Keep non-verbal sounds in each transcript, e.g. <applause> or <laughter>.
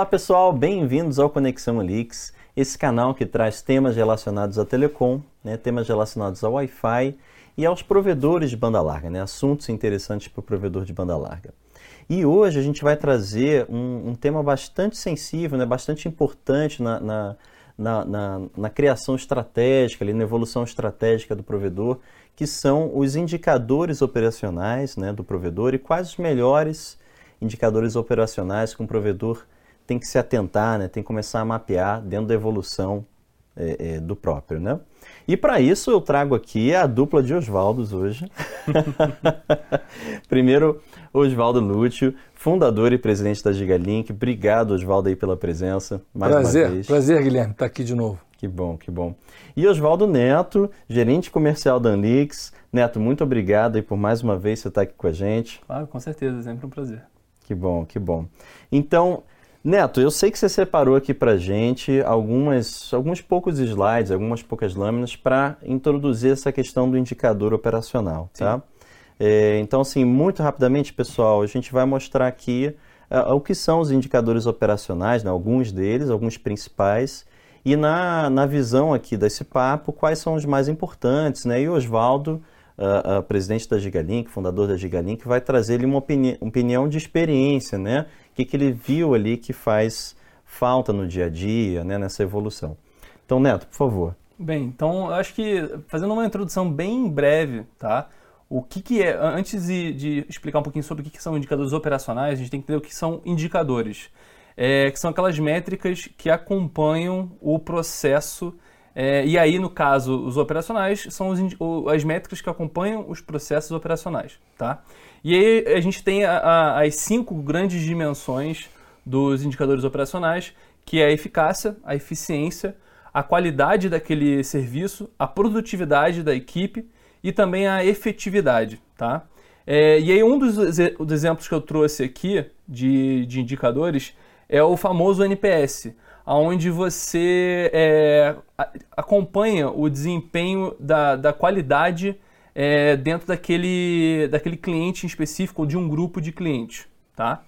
Olá pessoal, bem-vindos ao Conexão Elix, esse canal que traz temas relacionados a telecom, né, temas relacionados ao Wi-Fi e aos provedores de banda larga, né, assuntos interessantes para o provedor de banda larga. E hoje a gente vai trazer um, um tema bastante sensível, né, bastante importante na, na, na, na, na criação estratégica, ali, na evolução estratégica do provedor, que são os indicadores operacionais né, do provedor e quais os melhores indicadores operacionais que um provedor tem que se atentar, né, tem que começar a mapear dentro da evolução é, é, do próprio. Né? E para isso eu trago aqui a dupla de Oswaldos hoje. <laughs> Primeiro, Oswaldo Lúcio, fundador e presidente da Gigalink. Obrigado, Oswaldo, aí pela presença. Mais prazer, uma vez. prazer, Guilherme, estar tá aqui de novo. Que bom, que bom. E Oswaldo Neto, gerente comercial da Anlix. Neto, muito obrigado aí por mais uma vez você estar aqui com a gente. Claro, com certeza, sempre um prazer. Que bom, que bom. Então, Neto, eu sei que você separou aqui para gente algumas, alguns poucos slides, algumas poucas lâminas para introduzir essa questão do indicador operacional, tá? É, então, assim, muito rapidamente, pessoal, a gente vai mostrar aqui uh, o que são os indicadores operacionais, né? alguns deles, alguns principais, e na, na visão aqui desse papo, quais são os mais importantes, né? E o Oswaldo, uh, uh, presidente da Gigalink, fundador da Gigalink, vai trazer ele uma opini opinião de experiência, né? Que, que ele viu ali que faz falta no dia a dia, né? Nessa evolução. Então, Neto, por favor. Bem, então, acho que fazendo uma introdução bem breve, tá? O que, que é, antes de, de explicar um pouquinho sobre o que, que são indicadores operacionais, a gente tem que entender o que são indicadores é, que são aquelas métricas que acompanham o processo. É, e aí, no caso, os operacionais são os, as métricas que acompanham os processos operacionais. Tá? E aí a gente tem a, a, as cinco grandes dimensões dos indicadores operacionais, que é a eficácia, a eficiência, a qualidade daquele serviço, a produtividade da equipe e também a efetividade. Tá? É, e aí um dos, dos, exemplos que eu trouxe aqui de, de indicadores é o famoso NPS, onde você é, acompanha o desempenho da, da qualidade é, dentro daquele, daquele cliente em específico ou de um grupo de clientes, tá?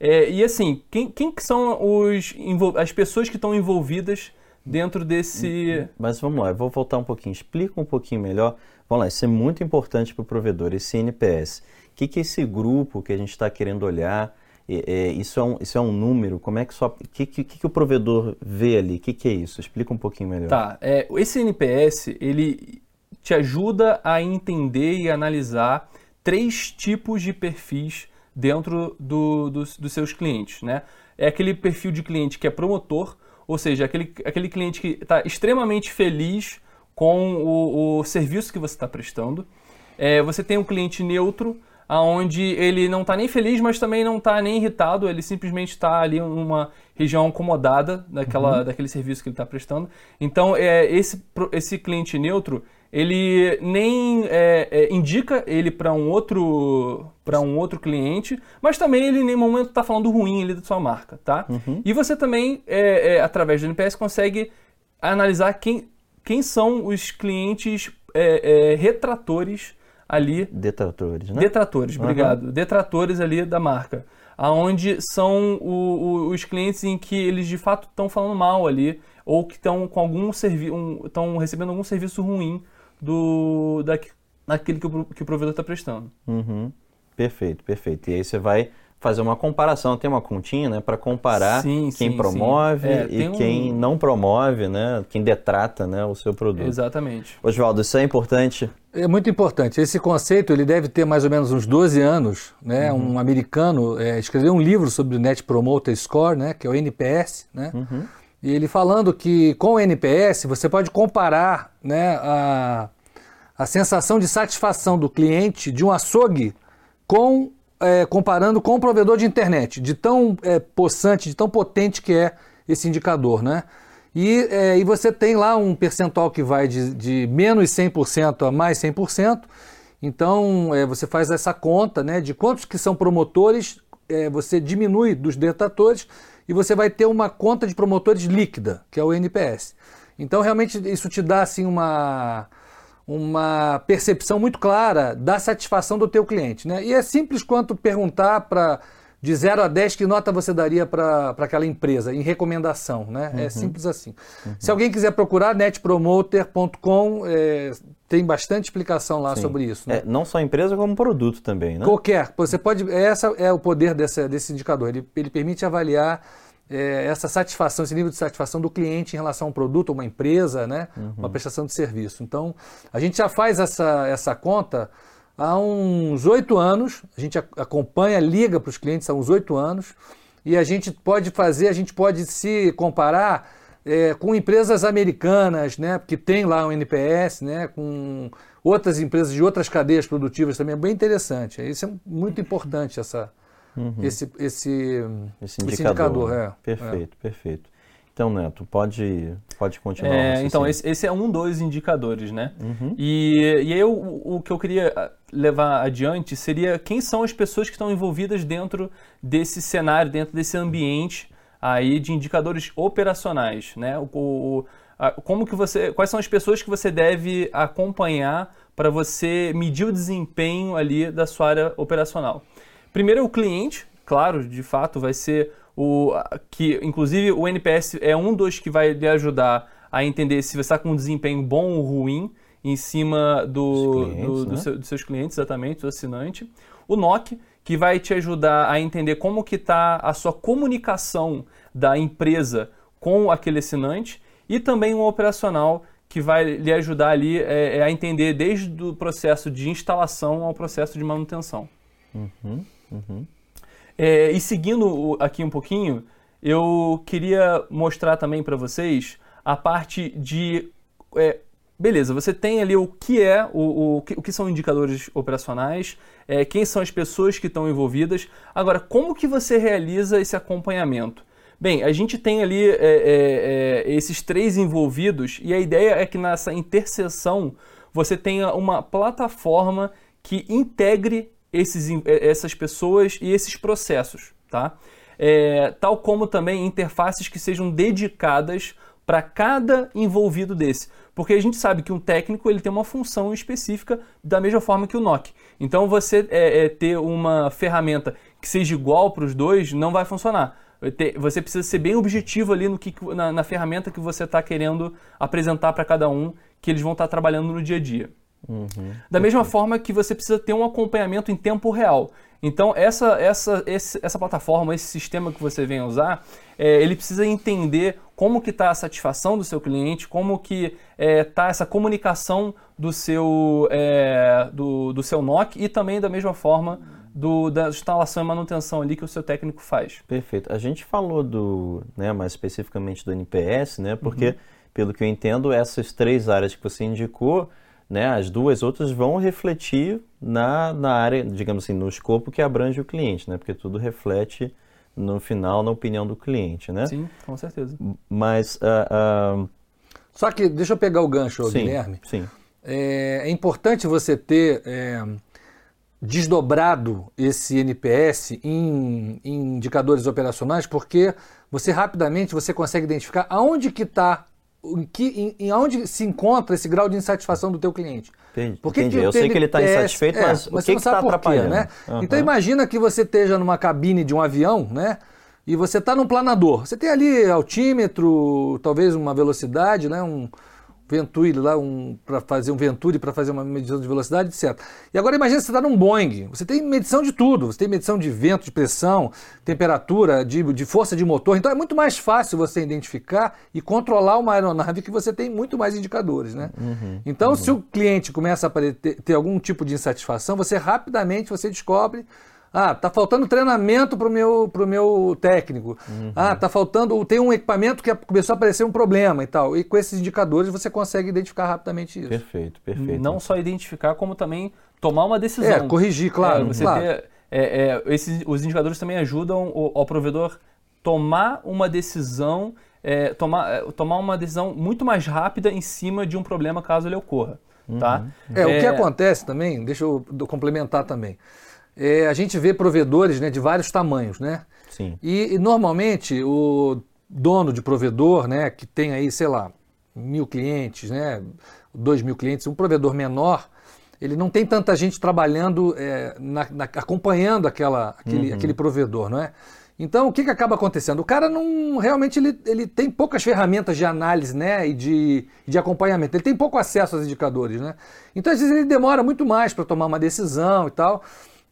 É, e assim, quem, quem que são os, as pessoas que estão envolvidas dentro desse... Mas vamos lá, eu vou voltar um pouquinho, explica um pouquinho melhor. Vamos lá, isso é muito importante para o provedor, esse NPS. O que, que é esse grupo que a gente está querendo olhar? É, isso, é um, isso é um número? Como é que só. O que, que, que, o provedor vê ali? O que, que é isso? Explica um pouquinho melhor. Tá. É, esse NPS ele te ajuda a entender e analisar três tipos de perfis dentro do, dos, seus clientes. Né? É aquele perfil de cliente que é promotor, ou seja, aquele, aquele cliente que está extremamente feliz com o, o serviço que você está prestando. É, você tem um cliente neutro aonde ele não está nem feliz, mas também não está nem irritado, ele simplesmente está ali numa região acomodada daquela, uhum. daquele serviço que ele está prestando. Então, é, esse, esse cliente neutro, ele nem é, é, indica ele para um outro para um outro cliente, mas também ele em nenhum momento está falando ruim ali da sua marca, tá? Uhum. E você também, é, é através do NPS, consegue analisar quem, quem são os clientes é, retratores ali. Detratores, né? Detratores, obrigado. Uhum. Detratores ali da marca. Aonde são o, o, os clientes em que eles de fato estão falando mal ali, ou que estão com algum serviço, estão recebendo algum serviço ruim do da, daquele que o, que o provedor está prestando. Uhum. Perfeito, perfeito. E aí você vai fazer uma comparação, tem uma continha, né, para comparar sim, quem sim, promove sim. É, e quem um... não promove, né, quem detrata, né, o seu produto. Exatamente. Oswaldo, isso é importante? É muito importante. Esse conceito ele deve ter mais ou menos uns 12 anos, né? Uhum. Um americano é, escreveu um livro sobre o Net Promoter Score, né, que é o NPS, né? Uhum. E ele falando que com o NPS você pode comparar, né, a a sensação de satisfação do cliente de um açougue com é, comparando com o provedor de internet, de tão é, possante, de tão potente que é esse indicador, né? E, é, e você tem lá um percentual que vai de, de menos 100% a mais 100%. Então, é, você faz essa conta né, de quantos que são promotores, é, você diminui dos detratores e você vai ter uma conta de promotores líquida, que é o NPS. Então, realmente, isso te dá assim, uma, uma percepção muito clara da satisfação do teu cliente. Né? E é simples quanto perguntar para de 0 a 10, que nota você daria para aquela empresa em recomendação? Né? É simples assim. Se alguém quiser procurar, netpromoter.com, é, tem bastante explicação lá Sim. sobre isso. Né? É, não só empresa, como produto também, né? Qualquer. Você pode. Essa é o poder desse, desse indicador. Ele, ele permite avaliar é, essa satisfação, esse nível de satisfação do cliente em relação a um produto, uma empresa, né? uma prestação de serviço. Então, a gente já faz essa, essa conta há uns oito anos. A gente acompanha, liga para os clientes há uns oito anos. E a gente pode fazer, a gente pode se comparar é, com empresas americanas, né, que tem lá um NPS, né, com outras empresas de outras cadeias produtivas também, é bem interessante. Isso é muito importante, essa, esse, esse, Esse indicador. é. Perfeito, perfeito. Então, Neto, pode, pode continuar. o É, então, esse, esse é um dos indicadores, né? E, e aí o, o que eu queria ah, levar adiante seria quem são as pessoas que estão envolvidas dentro desse cenário, dentro desse ambiente aí de indicadores operacionais, né? O, o- a- como que você, quais são as pessoas que você deve acompanhar para você medir o desempenho ali da sua área operacional? Primeiro é o cliente, claro, de fato, vai ser o que, inclusive, o NPS é um dos que vai lhe ajudar a entender se você está com um desempenho bom ou ruim em cima do, Dos clientes, do- do né? seu- dos seus clientes, exatamente, do assinante. O NOC, que vai te ajudar a entender como que está a sua comunicação da empresa com aquele assinante. E também um operacional, que vai lhe ajudar ali é, é a entender desde o processo de instalação ao processo de manutenção. É, e seguindo aqui um pouquinho, eu queria mostrar também para vocês a parte de. é, beleza, você tem ali o que é, o, o, que, o que são indicadores operacionais, é, quem são as pessoas que estão envolvidas. Agora, como que você realiza esse acompanhamento? Bem, a gente tem ali é, é, é, esses três envolvidos e a ideia é que nessa interseção você tenha uma plataforma que integre esses, eh, essas pessoas e esses processos, tá? É, tal como também interfaces que sejam dedicadas para cada envolvido desse. Porque a gente sabe que um técnico ele tem uma função específica da mesma forma que o NOC. Então você é, é, ter uma ferramenta que seja igual para os dois não vai funcionar. Você precisa ser bem objetivo ali no que, na, na ferramenta que você está querendo apresentar para cada um, que eles vão estar trabalhando no dia a dia. Da mesma forma que você precisa ter um acompanhamento em tempo real. Então, essa, essa, esse- essa plataforma, esse sistema que você vem usar, é, ele precisa entender como que está a satisfação do seu cliente, como que está essa comunicação do seu, é, do, do seu NOC e também da mesma forma do, da instalação e manutenção ali que o seu técnico faz. Perfeito. A gente falou do, né, mais especificamente do NPS, né? Porque, pelo que eu entendo, essas três áreas que você indicou, né, as duas outras vão refletir na, na área, digamos assim, no escopo que abrange o cliente, né? Porque tudo reflete no final na opinião do cliente, né? Sim, com certeza. Mas, ah, ah, Só que, deixa eu pegar o gancho, sim, Guilherme. sim, É, é importante você ter é, desdobrado esse NPS em, em indicadores operacionais, porque você rapidamente você consegue identificar aonde que está, em, que- em, em aonde se encontra esse grau de insatisfação do teu cliente. entendi. Por que entendi. que o Eu sei que ele está TNPS insatisfeito, é, mas, o você que está por quê, atrapalhando? né? Aham. Então imagina que você esteja numa cabine de um avião, né? E você está num planador. Você tem ali altímetro, talvez uma velocidade, né? Um Venturi lá, um, para fazer um Venturi, para fazer uma medição de velocidade, etc. E agora imagina que você está num Boeing. Você tem medição de tudo. Você tem medição de vento, de pressão, temperatura, de, de força de motor. Então é muito mais fácil você identificar e controlar uma aeronave que você tem muito mais indicadores, né? então, se o cliente começa a ter, ter algum tipo de insatisfação, você rapidamente você descobre ah, tá faltando treinamento para o meu, pro meu técnico. Ah, tá faltando. Tem um equipamento que começou a aparecer um problema e tal. E com esses indicadores você consegue identificar rapidamente isso. Perfeito, perfeito. Não só identificar, como também tomar uma decisão. É, corrigir, claro. É, você claro. ter- é, é, esses, os indicadores também ajudam o, ao provedor tomar uma decisão, é, tomar, é, tomar uma decisão muito mais rápida em cima de um problema caso ele ocorra. Tá? É, o que acontece também, deixa eu complementar também. É, a gente vê provedores né, de vários tamanhos, né? Sim. E, e, normalmente o dono de provedor, né, que tem aí, sei lá, mil clientes, né, dois mil clientes, um provedor menor, ele não tem tanta gente trabalhando, é, na, na, acompanhando aquela, aquele, uhum. aquele provedor, não é? Então, o que, que acaba acontecendo? O cara não realmente ele, ele tem poucas ferramentas de análise né, e de, de acompanhamento. Ele tem pouco acesso aos indicadores. Né? Então, às vezes, ele demora muito mais para tomar uma decisão e tal.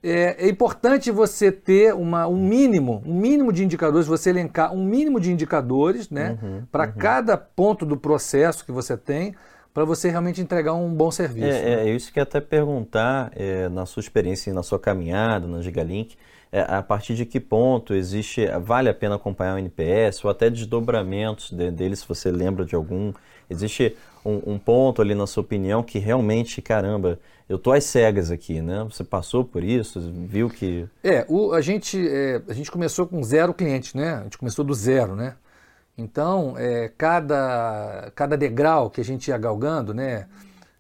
É, é, importante você ter uma, um mínimo, um mínimo de indicadores, você elencar um mínimo de indicadores né, uhum, para uhum. cada ponto do processo que você tem, para você realmente entregar um bom serviço. É, né? é isso que até perguntar, é, na sua experiência, na sua caminhada, na Gigalink, é, a partir de que ponto existe, vale a pena acompanhar o NPS ou até desdobramentos de, dele, se você lembra de algum. Existe um, um, ponto ali na sua opinião que realmente, caramba, eu tô às cegas aqui, né? Você passou por isso, viu que... É, o, a, gente, é, a gente começou com zero clientes, né? A gente começou do zero, né? Então, é, cada, cada degrau que a gente ia galgando, né?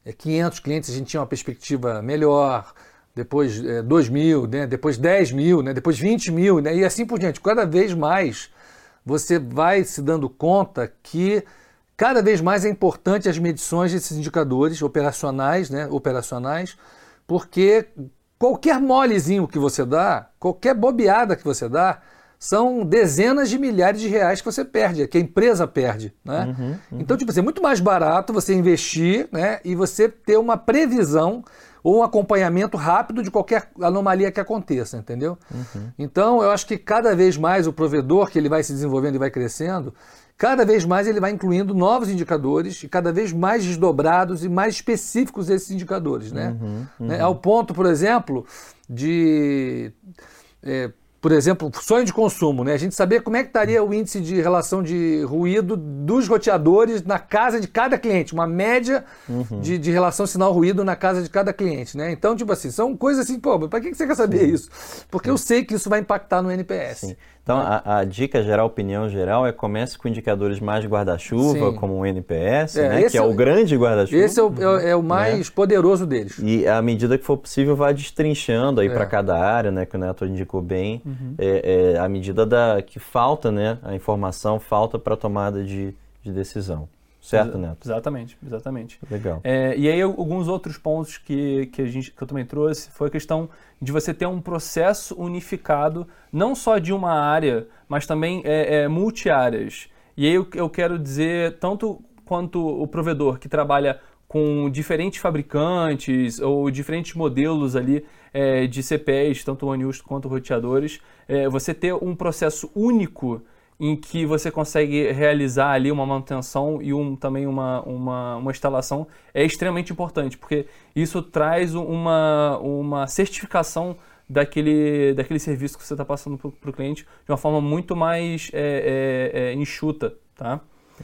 É, 500 clientes a gente tinha uma perspectiva melhor, depois é, 2 mil, né? depois 10 mil, né? depois 20 mil, né? e assim por diante. Cada vez mais você vai se dando conta que cada vez mais é importante as medições desses indicadores operacionais, né? operacionais, porque qualquer molezinho que você dá, qualquer bobeada que você dá, são dezenas de milhares de reais que você perde, que a empresa perde. Né? Uhum, uhum. Então, tipo assim, é muito mais barato você investir né, e você ter uma previsão ou um acompanhamento rápido de qualquer anomalia que aconteça, entendeu? Uhum. Então, eu acho que cada vez mais o provedor, que ele vai se desenvolvendo e vai crescendo, cada vez mais ele vai incluindo novos indicadores e cada vez mais desdobrados e mais específicos esses indicadores, né? Uhum, uhum. Né? Ao ponto, por exemplo, de... É, por exemplo, sonho de consumo, né? A gente saber como é que estaria o índice de relação de ruído dos roteadores na casa de cada cliente, uma média uhum. de, de relação sinal-ruído na casa de cada cliente, né? Então, tipo assim, são coisas assim, pô, para que você quer saber Sim. isso? Porque Sim. eu sei que isso vai impactar no NPS. Sim. Então, a, a, dica geral, a opinião geral, é comece com indicadores mais guarda-chuva, como o NPS, é, né? que é, é o grande guarda-chuva. Esse é o, é, é o mais né? poderoso deles. E à medida que for possível, vai destrinchando aí é. para cada área, né? Que o Neto indicou bem, uhum. é, à medida da, que falta, né? A informação falta para tomada de, de decisão. Certo, Neto? Exatamente, exatamente. Legal. É, e aí, alguns outros pontos que, que, a gente, que eu também trouxe foi a questão de você ter um processo unificado, não só de uma área, mas também é, é, multi-áreas. E aí eu, eu quero dizer, tanto quanto o provedor que trabalha com diferentes fabricantes ou diferentes modelos ali é, de CPEs, tanto ONUs quanto roteadores, é, você ter um processo único em que você consegue realizar ali uma manutenção e um, também uma, uma, uma instalação é extremamente importante, porque isso traz uma, uma certificação daquele, daquele serviço que você está passando para o cliente de uma forma muito mais é, é, é, enxuta, tá?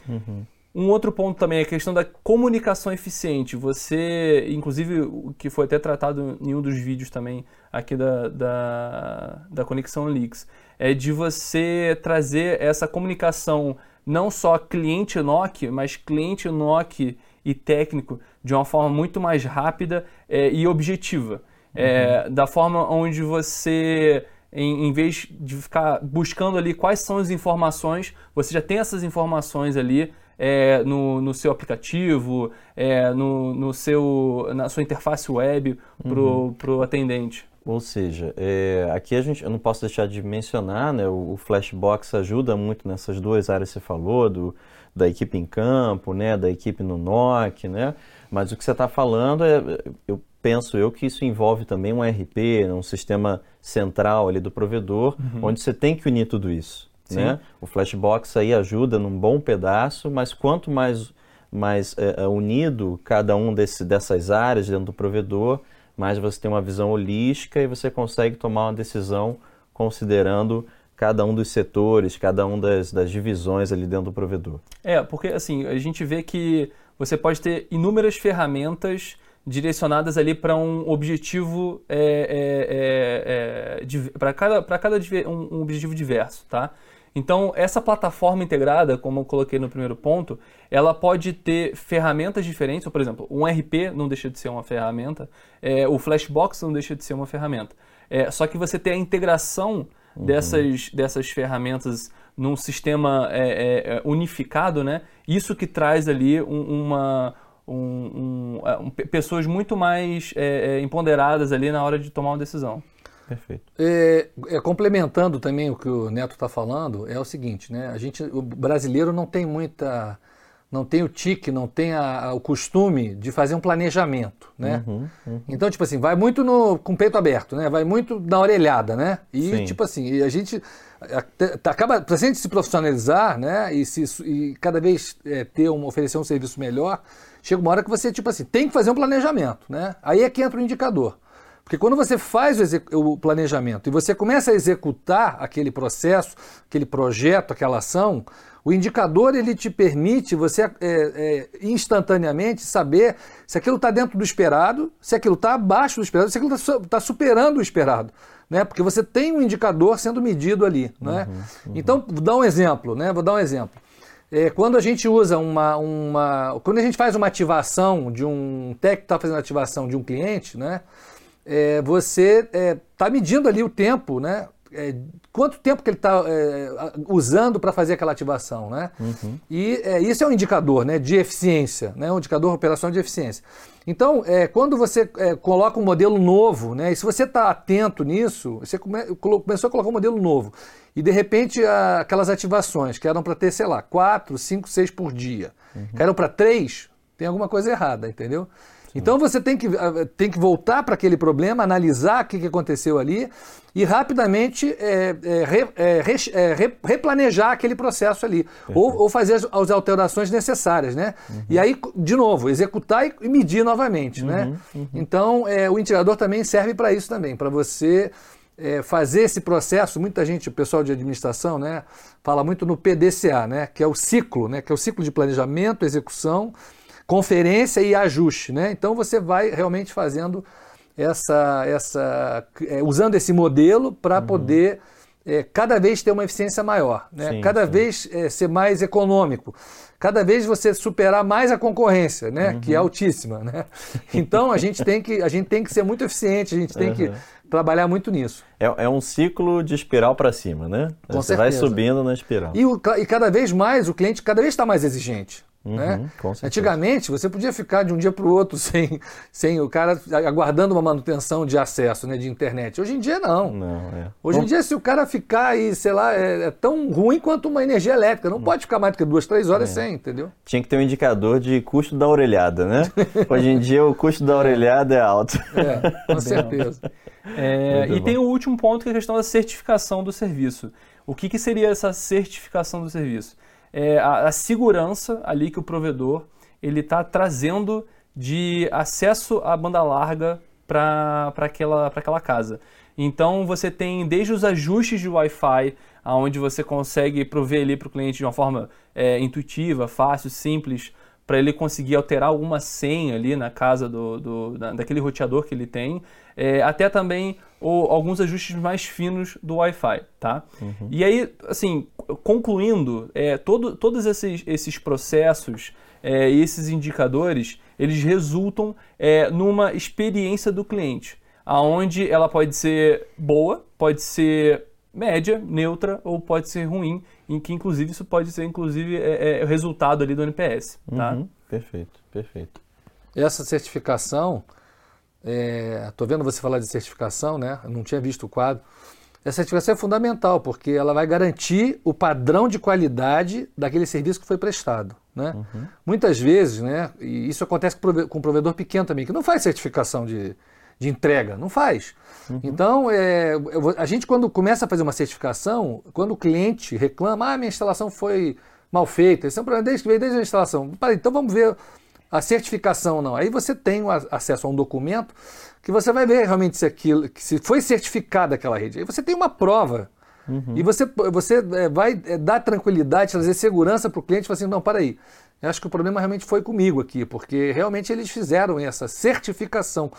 Uhum. Um outro ponto também é a questão da comunicação eficiente. Você, inclusive, o que foi até tratado em um dos vídeos também aqui da, da, da Conexão Leaks, é de você trazer essa comunicação não só cliente NOC, mas cliente NOC e técnico de uma forma muito mais rápida é, e objetiva. É, uhum. da forma onde você, em, em, vez de ficar buscando ali quais são as informações, você já tem essas informações ali é, no, no seu aplicativo, é, no, no seu, na sua interface web para o uhum. atendente. Ou seja, é, aqui a gente, eu não posso deixar de mencionar, né, o, o, Flashbox ajuda muito nessas duas áreas que você falou, do, da equipe em campo, né, da equipe no NOC, né, mas o que você está falando, é, eu penso eu que isso envolve também um RP, um sistema central ali do provedor, uhum. onde você tem que unir tudo isso. Né? O Flashbox aí ajuda num bom pedaço, mas quanto mais, mais é, unido cada um desse, dessas áreas dentro do provedor, mas você tem uma visão holística e você consegue tomar uma decisão considerando cada um dos setores, cada um das, das divisões ali dentro do provedor. É, porque assim, a gente vê que você pode ter inúmeras ferramentas direcionadas ali para um objetivo é, é, é, para cada, cada um, um objetivo diverso, tá? Então, essa plataforma integrada, como eu coloquei no primeiro ponto, ela pode ter ferramentas diferentes. Por exemplo, um RP não deixa de ser uma ferramenta, é, o Flashbox não deixa de ser uma ferramenta. É, só que você tem a integração uhum. dessas, dessas ferramentas num sistema é, é, é unificado, né? Isso que traz ali um, uma, um, um, um, pessoas muito mais é, é, empoderadas ali na hora de tomar uma decisão. Perfeito. É, é, complementando também o que o Neto está falando, é o seguinte, né? A gente, o brasileiro não tem muita, não tem o tique, não tem a, a, o costume de fazer um planejamento, né? Uhum, uhum. Então, tipo assim, vai muito no, com o peito aberto, né? Vai muito na orelhada, né? E, Sim. tipo assim, a gente acaba, para a gente se profissionalizar, né? E, se, e cada vez é, ter um, oferecer um serviço melhor, chega uma hora que você, tipo assim, tem que fazer um planejamento, né? Aí é que entra o indicador. Porque quando você faz o, o, planejamento e você começa a executar aquele processo, aquele projeto, aquela ação, o indicador ele te permite você é, é, instantaneamente saber se aquilo está dentro do esperado, se aquilo está abaixo do esperado, se aquilo está tá superando o esperado. Né? Porque você tem um indicador sendo medido ali. Né? Uhum, uhum. Então, vou dar um exemplo, né? Vou dar um exemplo. É, quando a gente usa uma, uma. Quando a gente faz uma ativação de um técnico está fazendo ativação de um cliente, né? É, você está é, tá medindo ali o tempo, né? É, quanto tempo que ele está é, usando para fazer aquela ativação, né? Uhum. E é, isso é um indicador, né, de eficiência, né? Um indicador operacional de eficiência. Então, é, quando você coloca um modelo novo, né? E se você está atento nisso, você come, começou a colocar um modelo novo e de repente a, aquelas ativações que eram para ter, sei lá, quatro, cinco, seis por dia, uhum. caíram para três, tem alguma coisa errada, entendeu? Então você tem que, ah, tem que voltar para aquele problema, analisar o que, que aconteceu ali e rapidamente é, é, re, é, re, replanejar aquele processo ali. Ou, ou, fazer as, as, alterações necessárias, né? Uhum. E aí, de novo, executar e, e medir novamente, uhum. né? Uhum. Então, é, o indicador também serve para isso também, para você fazer esse processo, muita gente, o pessoal de administração, né, fala muito no PDCA, né, que é o ciclo, né, que é o ciclo de planejamento, execução conferência e ajuste, né? Então você vai realmente fazendo essa, essa é, usando esse modelo para uhum. poder é, cada vez ter uma eficiência maior, né? Sim, cada sim. vez é, ser mais econômico, cada vez você superar mais a concorrência, né? Uhum. Que é altíssima, né? <laughs> Então a gente tem que a gente tem que ser muito eficiente, a gente tem uhum. que trabalhar muito nisso. É, é um ciclo de espiral para cima, né? Com você certeza. vai subindo na espiral. E, o, e cada vez mais o cliente cada vez está mais exigente. Uhum, né? Antigamente, você podia ficar de um dia para o outro <laughs> sem, sem o cara aguardando uma manutenção de acesso né, de internet. Hoje em dia, não. não é. Hoje em dia, se o cara ficar aí, sei lá, é, é, tão ruim quanto uma energia elétrica. Não hum. pode ficar mais do que duas, três horas é. sem, entendeu? Tinha que ter um indicador de custo da orelhada, né? <laughs> Hoje em dia, o custo da orelhada é alto. É, com <laughs> certeza. É, e bom. tem o último ponto, que é a questão da certificação do serviço. O que, que seria essa certificação do serviço? É, a, a, segurança ali que o provedor ele está trazendo de acesso à banda larga para aquela, aquela casa. Então você tem desde os ajustes de Wi-Fi, onde você consegue prover ali para o cliente de uma forma é, intuitiva, fácil, simples, para ele conseguir alterar alguma senha ali na casa do, do da, daquele roteador que ele tem, é, até também o, alguns ajustes mais finos do Wi-Fi, tá? Uhum. E aí, assim, concluindo, é, todo, todos esses, esses processos é, e esses indicadores, eles resultam é, numa experiência do cliente, aonde ela pode ser boa, pode ser média, neutra ou pode ser ruim, em que inclusive isso pode ser inclusive é, é, o resultado ali do NPS. Tá? Uhum, perfeito, perfeito. Essa certificação, estou é, vendo você falar de certificação, né? Eu não tinha visto o quadro. Essa certificação é fundamental porque ela vai garantir o padrão de qualidade daquele serviço que foi prestado. Né? Uhum. Muitas vezes, né, e isso acontece com o provedor pequeno também, que não faz certificação de, de entrega, não faz. Uhum. Então, é, a gente quando começa a fazer uma certificação, quando o cliente reclama, ah, minha instalação foi mal feita, esse é um problema desde que veio desde a instalação. Então vamos ver a certificação não. Aí você tem acesso a um documento que você vai ver realmente se aquilo, se foi certificada aquela rede. Aí você tem uma prova. Uhum. E você, você é, vai é, dar tranquilidade, trazer segurança para o cliente e falar assim, não, para aí, eu acho que o problema realmente foi comigo aqui, porque realmente eles fizeram essa certificação.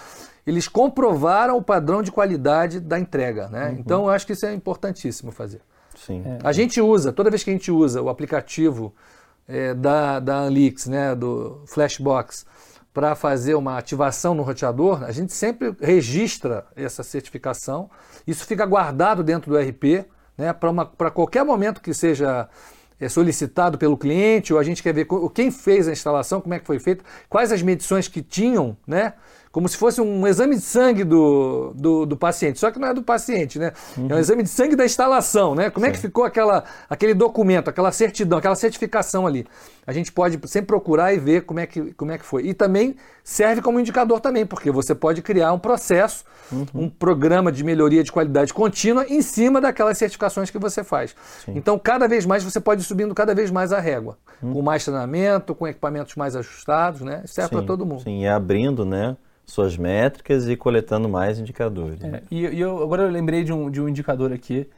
Eles comprovaram o padrão de qualidade da entrega. Né? Uhum. Então, eu acho que isso é importantíssimo fazer. Sim. É. A gente usa, toda vez que a gente usa o aplicativo é, da, da Anlix, né, do Flashbox, para fazer uma ativação no roteador, a gente sempre registra essa certificação. Isso fica guardado dentro do RP, né, para qualquer momento que seja é solicitado pelo cliente, ou a gente quer ver quem fez a instalação, como é que foi feito, quais as medições que tinham, né? Como se fosse um exame de sangue do, do, do, paciente. Só que não é do paciente, né? Uhum. É um exame de sangue da instalação, né? Como Sim. é que ficou aquela, aquele documento, aquela certidão, aquela certificação ali. A gente pode sempre procurar e ver como é que, como é que foi. E também serve como indicador também, porque você pode criar um processo, uhum. um programa de melhoria de qualidade contínua em cima daquelas certificações que você faz. Sim. Então, cada vez mais você pode ir subindo cada vez mais a régua. Uhum. Com mais treinamento, com equipamentos mais ajustados, né? Serve para todo mundo. Sim, e abrindo, né? Suas métricas e coletando mais indicadores. É, e, e eu, agora eu lembrei de um, de um indicador aqui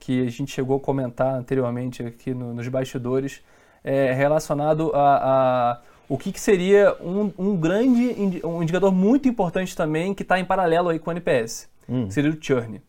que a gente chegou a comentar anteriormente aqui no, nos bastidores, é, relacionado a, a o que, que seria um, um, grande um indicador muito importante também que está em paralelo aí com o NPS, hum. seria o churn.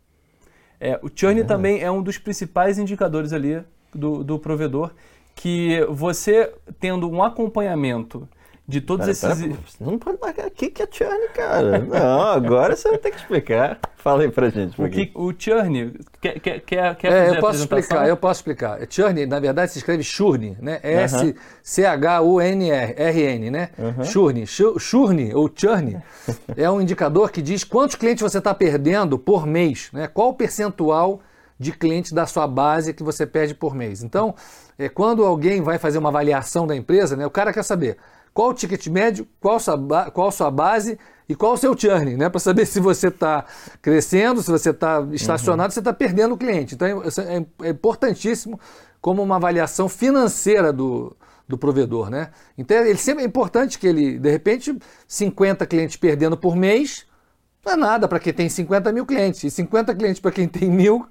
É, o churn é. também é um dos principais indicadores ali do, do provedor, que você tendo um acompanhamento de todos esses. Pera, não pode marcar. O que, é churn, cara? Não, agora você vai ter que explicar. Fala aí pra gente. O, que, o churn, quer, quer, quer, quer é, eu posso explicar, eu posso explicar. Churn, na verdade, se escreve churn, né? S-C-H-U-N-R-N, né? Uhum. Churn. Churn, ou churn, é um indicador que diz quantos clientes você está perdendo por mês, né? Qual o percentual de clientes da sua base que você perde por mês. Então, é, quando alguém vai fazer uma avaliação da empresa, né, o cara quer saber qual o ticket médio, qual sua, qual sua base e qual o seu churn, né? Para saber se você está crescendo, se você está estacionado, uhum. se você está perdendo o cliente. Então é, é, é, importantíssimo como uma avaliação financeira do, do provedor, né? Então ele sempre é importante que ele, de repente, 50 clientes perdendo por mês, não é nada para quem tem 50 mil clientes. E 50 clientes para quem tem mil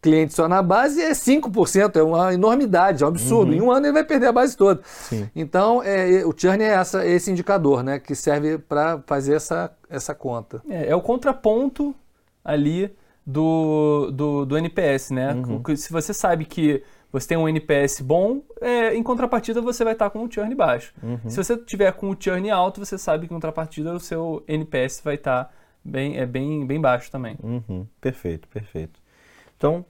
clientes só na base é 5%, é uma enormidade, é um absurdo. Uhum. Em um ano ele vai perder a base toda. Sim. Então, é, o churn é essa, esse indicador, né, que serve para fazer essa, essa conta. É, é, o contraponto ali do, do, do NPS, né? Uhum. Se você sabe que você tem um NPS bom, é, em contrapartida você vai estar com um churn baixo. Uhum. Se você tiver com o churn alto, você sabe que em contrapartida o seu NPS vai estar bem, é, bem, bem baixo também. Uhum. Perfeito, perfeito. Então,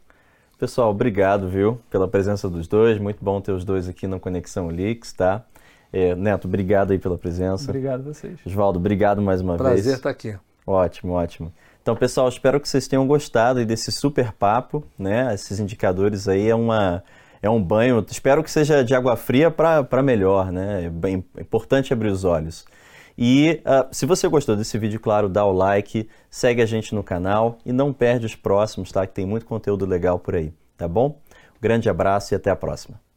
pessoal, obrigado, viu, pela presença dos dois. Muito bom ter os dois aqui no Conexão Leaks, tá? É, Neto, obrigado aí pela presença. Obrigado a vocês. Oswaldo, obrigado mais uma Prazer vez. Prazer estar aqui. Ótimo, ótimo. Então, pessoal, espero que vocês tenham gostado desse super papo, né? Esses indicadores aí é uma é um banho. Espero que seja de água fria para melhor, né? É bem é importante abrir os olhos. E uh, se você gostou desse vídeo, claro, dá o like, segue a gente no canal e não perde os próximos, tá? Que tem muito conteúdo legal por aí, tá bom? Grande abraço e até a próxima.